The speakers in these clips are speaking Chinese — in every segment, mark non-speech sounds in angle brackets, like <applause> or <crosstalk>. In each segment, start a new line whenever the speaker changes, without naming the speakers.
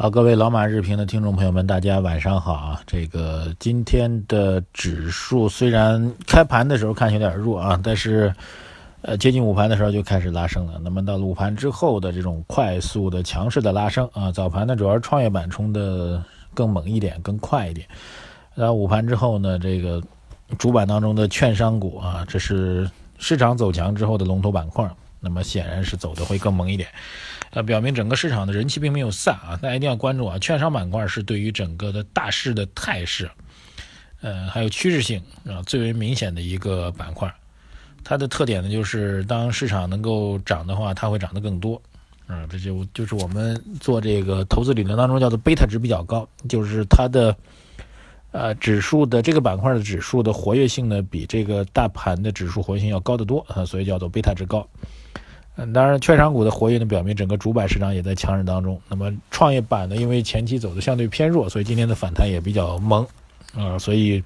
好，各位老马日评的听众朋友们，大家晚上好啊！这个今天的指数虽然开盘的时候看有点弱啊，但是呃接近午盘的时候就开始拉升了。那么到午盘之后的这种快速的强势的拉升啊，早盘呢主要是创业板冲的更猛一点、更快一点。然后午盘之后呢，这个主板当中的券商股啊，这是市场走强之后的龙头板块，那么显然是走的会更猛一点。呃，表明整个市场的人气并没有散啊，大家一定要关注啊。券商板块是对于整个的大势的态势，呃，还有趋势性啊最为明显的一个板块。它的特点呢，就是当市场能够涨的话，它会涨得更多啊。这就就是我们做这个投资理论当中叫做贝塔值比较高，就是它的呃指数的这个板块的指数的活跃性呢，比这个大盘的指数活跃性要高得多啊，所以叫做贝塔值高。当然，券商股的活跃呢，表明整个主板市场也在强势当中。那么创业板呢，因为前期走的相对偏弱，所以今天的反弹也比较猛啊。所以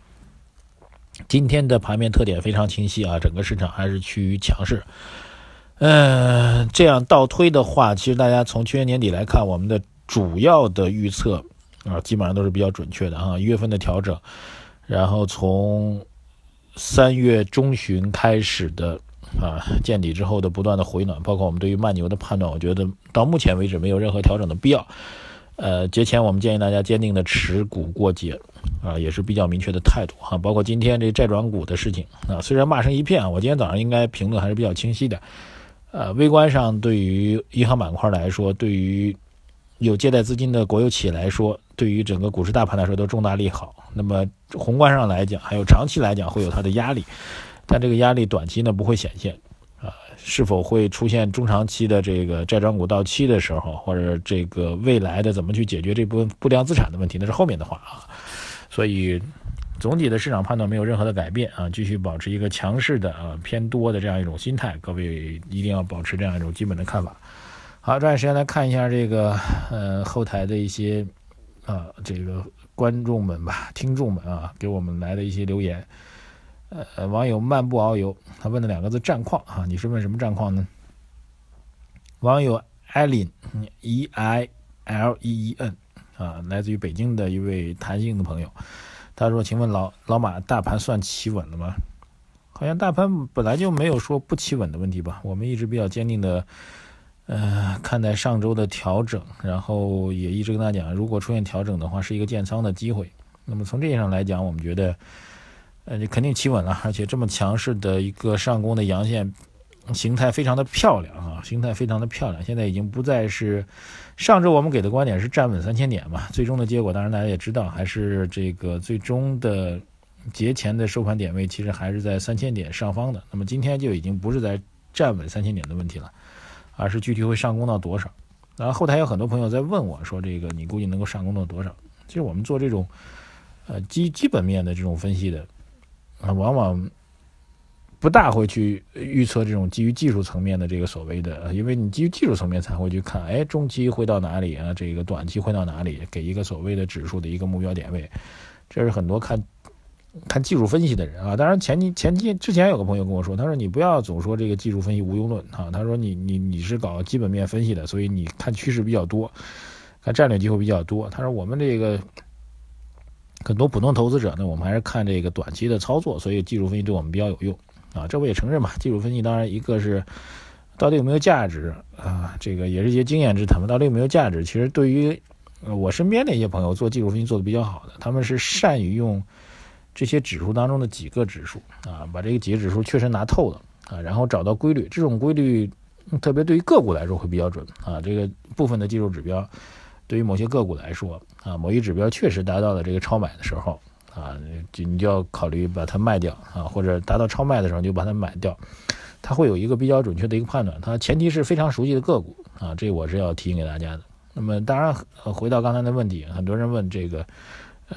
今天的盘面特点非常清晰啊，整个市场还是趋于强势。嗯，这样倒推的话，其实大家从去年年底来看，我们的主要的预测啊，基本上都是比较准确的啊。一月份的调整，然后从三月中旬开始的。啊，见底之后的不断的回暖，包括我们对于慢牛的判断，我觉得到目前为止没有任何调整的必要。呃，节前我们建议大家坚定的持股过节，啊，也是比较明确的态度哈。包括今天这债转股的事情啊，虽然骂声一片啊，我今天早上应该评论还是比较清晰的。呃，微观上对于银行板块来说，对于有借贷资金的国有企业来说，对于整个股市大盘来说都重大利好。那么宏观上来讲，还有长期来讲会有它的压力。但这个压力短期呢不会显现，啊，是否会出现中长期的这个债转股到期的时候，或者这个未来的怎么去解决这部分不良资产的问题，那是后面的话啊。所以总体的市场判断没有任何的改变啊，继续保持一个强势的啊偏多的这样一种心态，各位一定要保持这样一种基本的看法。好，抓紧时间来看一下这个呃后台的一些啊这个观众们吧、听众们啊给我们来的一些留言。呃，网友漫步遨游，他问了两个字：战况啊？你是问什么战况呢？网友艾琳 E I L E E N 啊，来自于北京的一位弹性的朋友，他说：“请问老老马，大盘算企稳了吗？好像大盘本来就没有说不企稳的问题吧？我们一直比较坚定的，呃，看待上周的调整，然后也一直跟他讲，如果出现调整的话，是一个建仓的机会。那么从这一上来讲，我们觉得。”呃，你肯定企稳了，而且这么强势的一个上攻的阳线，形态非常的漂亮啊，形态非常的漂亮。现在已经不再是上周我们给的观点是站稳三千点嘛，最终的结果当然大家也知道，还是这个最终的节前的收盘点位其实还是在三千点上方的。那么今天就已经不是在站稳三千点的问题了，而是具体会上攻到多少。然后后台有很多朋友在问我说，这个你估计能够上攻到多少？其实我们做这种呃基基本面的这种分析的。啊，往往不大会去预测这种基于技术层面的这个所谓的，因为你基于技术层面才会去看，哎，中期会到哪里啊？这个短期会到哪里？给一个所谓的指数的一个目标点位，这是很多看看技术分析的人啊。当然前期前期之前有个朋友跟我说，他说你不要总说这个技术分析无用论啊，他说你你你是搞基本面分析的，所以你看趋势比较多，看战略机会比较多。他说我们这个。很多普通投资者呢，我们还是看这个短期的操作，所以技术分析对我们比较有用啊。这我也承认嘛，技术分析当然一个是到底有没有价值啊，这个也是一些经验之谈嘛。到底有没有价值？其实对于我身边的一些朋友做技术分析做的比较好的，他们是善于用这些指数当中的几个指数啊，把这个几个指数确实拿透了啊，然后找到规律。这种规律特别对于个股来说会比较准啊。这个部分的技术指标。对于某些个股来说，啊，某一指标确实达到了这个超买的时候，啊，就你就要考虑把它卖掉，啊，或者达到超卖的时候就把它买掉，它会有一个比较准确的一个判断。它前提是非常熟悉的个股，啊，这我是要提醒给大家的。那么，当然回到刚才的问题，很多人问这个，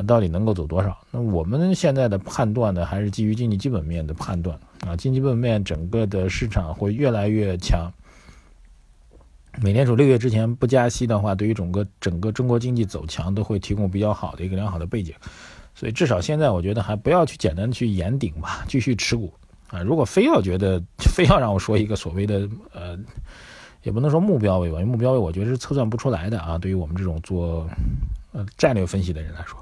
到底能够走多少？那我们现在的判断呢，还是基于经济基本面的判断，啊，经济基本面整个的市场会越来越强。美联储六月之前不加息的话，对于整个整个中国经济走强都会提供比较好的一个良好的背景，所以至少现在我觉得还不要去简单去言顶吧，继续持股啊。如果非要觉得 <laughs> 非要让我说一个所谓的呃也不能说目标位吧，因为目标位我觉得是测算不出来的啊。对于我们这种做呃战略分析的人来说，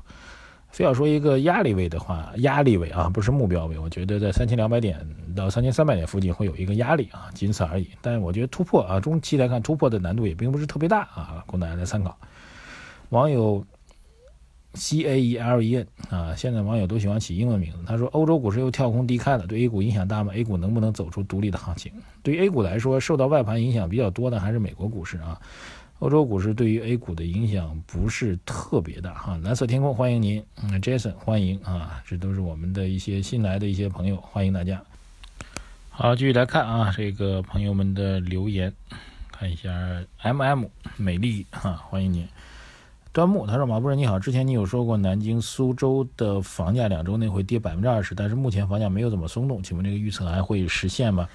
非要说一个压力位的话，压力位啊不是目标位，我觉得在三千两百点到三千三百点附近会有一个压力啊，仅此而已。但是我觉得突破啊，中期来看突破的难度也并不是特别大啊，供大家来参考。网友。C A E L E N 啊，现在网友都喜欢起英文名字。他说：“欧洲股市又跳空低开了，对 A 股影响大吗？A 股能不能走出独立的行情？”对于 A 股来说，受到外盘影响比较多的还是美国股市啊。欧洲股市对于 A 股的影响不是特别大哈。蓝色天空欢迎您，Jason 欢迎啊，这都是我们的一些新来的一些朋友，欢迎大家。好，继续来看啊，这个朋友们的留言，看一下 M M 美丽哈，欢迎您。端木他说：“马博士你好，之前你有说过南京、苏州的房价两周内会跌百分之二十，但是目前房价没有怎么松动，请问这个预测还会实现吗？”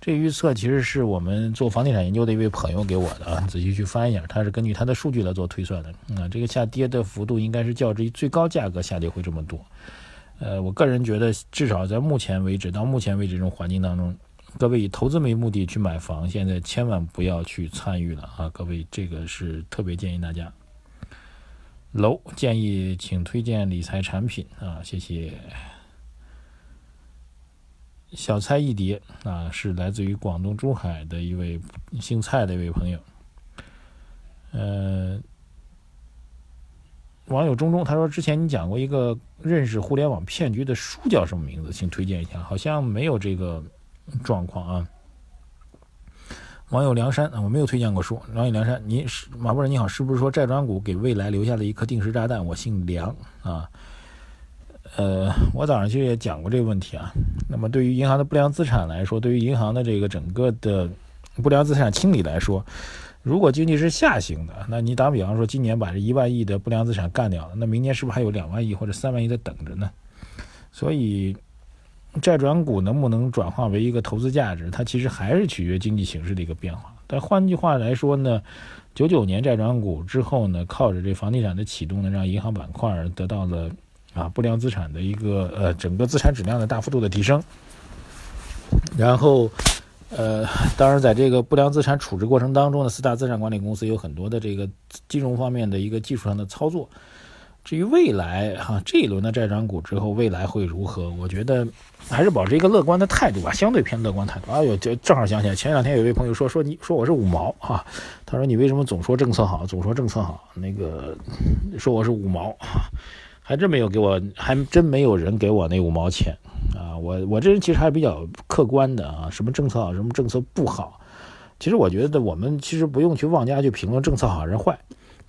这预测其实是我们做房地产研究的一位朋友给我的啊，仔细去翻一下，他是根据他的数据来做推算的。啊，这个下跌的幅度应该是较之最高价格下跌会这么多。呃，我个人觉得，至少在目前为止，到目前为止这种环境当中，各位以投资为目的去买房，现在千万不要去参与了啊！各位，这个是特别建议大家。楼建议请推荐理财产品啊，谢谢。小菜一碟啊，是来自于广东珠海的一位姓蔡的一位朋友。呃，网友中中他说，之前你讲过一个认识互联网骗局的书叫什么名字？请推荐一下。好像没有这个状况啊。网友梁山啊，我没有推荐过书。网友梁山，你是马博士你好，是不是说债转股给未来留下了一颗定时炸弹？我姓梁啊。呃，我早上其实也讲过这个问题啊。那么对于银行的不良资产来说，对于银行的这个整个的不良资产清理来说，如果经济是下行的，那你打比方说今年把这一万亿的不良资产干掉了，那明年是不是还有两万亿或者三万亿在等着呢？所以。债转股能不能转化为一个投资价值？它其实还是取决于经济形势的一个变化。但换句话来说呢，九九年债转股之后呢，靠着这房地产的启动呢，让银行板块得到了啊不良资产的一个呃整个资产质量的大幅度的提升。然后呃，当然在这个不良资产处置过程当中呢，四大资产管理公司有很多的这个金融方面的一个技术上的操作。至于未来哈这一轮的债转股之后未来会如何？我觉得还是保持一个乐观的态度吧，相对偏乐观态度。哎呦，就正好想起来，前两天有一位朋友说说你说我是五毛哈，他说你为什么总说政策好，总说政策好？那个说我是五毛啊，还真没有给我，还真没有人给我那五毛钱啊。我我这人其实还比较客观的啊，什么政策好，什么政策不好，其实我觉得我们其实不用去妄加去评论政策好人坏。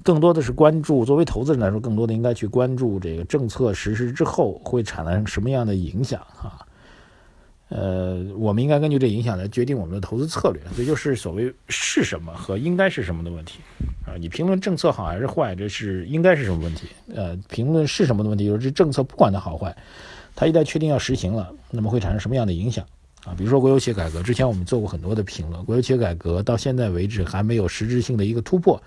更多的是关注，作为投资人来说，更多的应该去关注这个政策实施之后会产生什么样的影响啊？呃，我们应该根据这影响来决定我们的投资策略，这就是所谓是什么和应该是什么的问题啊！你评论政策好还是坏，这是应该是什么问题？呃，评论是什么的问题，就是这政策不管它好坏，它一旦确定要实行了，那么会产生什么样的影响啊？比如说国有企业改革，之前我们做过很多的评论，国有企业改革到现在为止还没有实质性的一个突破。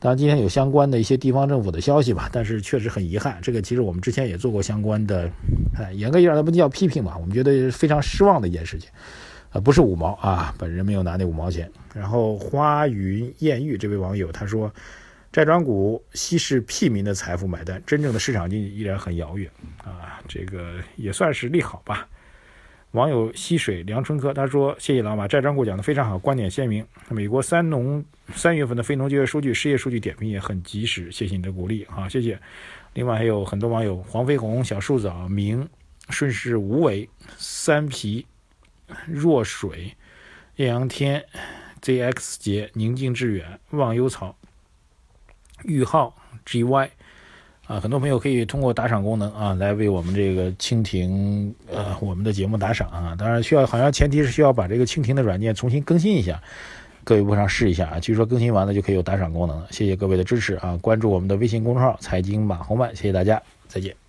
当然，今天有相关的一些地方政府的消息吧，但是确实很遗憾，这个其实我们之前也做过相关的，哎，严格意义上它不叫批评吧，我们觉得非常失望的一件事情，啊，不是五毛啊，本人没有拿那五毛钱。然后花云艳遇这位网友他说，债转股稀释屁民的财富买单，真正的市场经济依然很遥远啊，这个也算是利好吧。网友溪水梁春科他说：“谢谢老马，债转股讲的非常好，观点鲜明。美国三农三月份的非农就业数据、失业数据点评也很及时，谢谢你的鼓励啊，谢谢。另外还有很多网友：黄飞鸿、小树枣、明、顺势无为、三皮、若水、艳阳天、ZX 杰、宁静致远、忘忧草、玉浩、GY。”啊，很多朋友可以通过打赏功能啊，来为我们这个蜻蜓呃我们的节目打赏啊。当然需要，好像前提是需要把这个蜻蜓的软件重新更新一下，各位不妨试一下啊。据说更新完了就可以有打赏功能了。谢谢各位的支持啊，关注我们的微信公众号“财经马红漫”，谢谢大家，再见。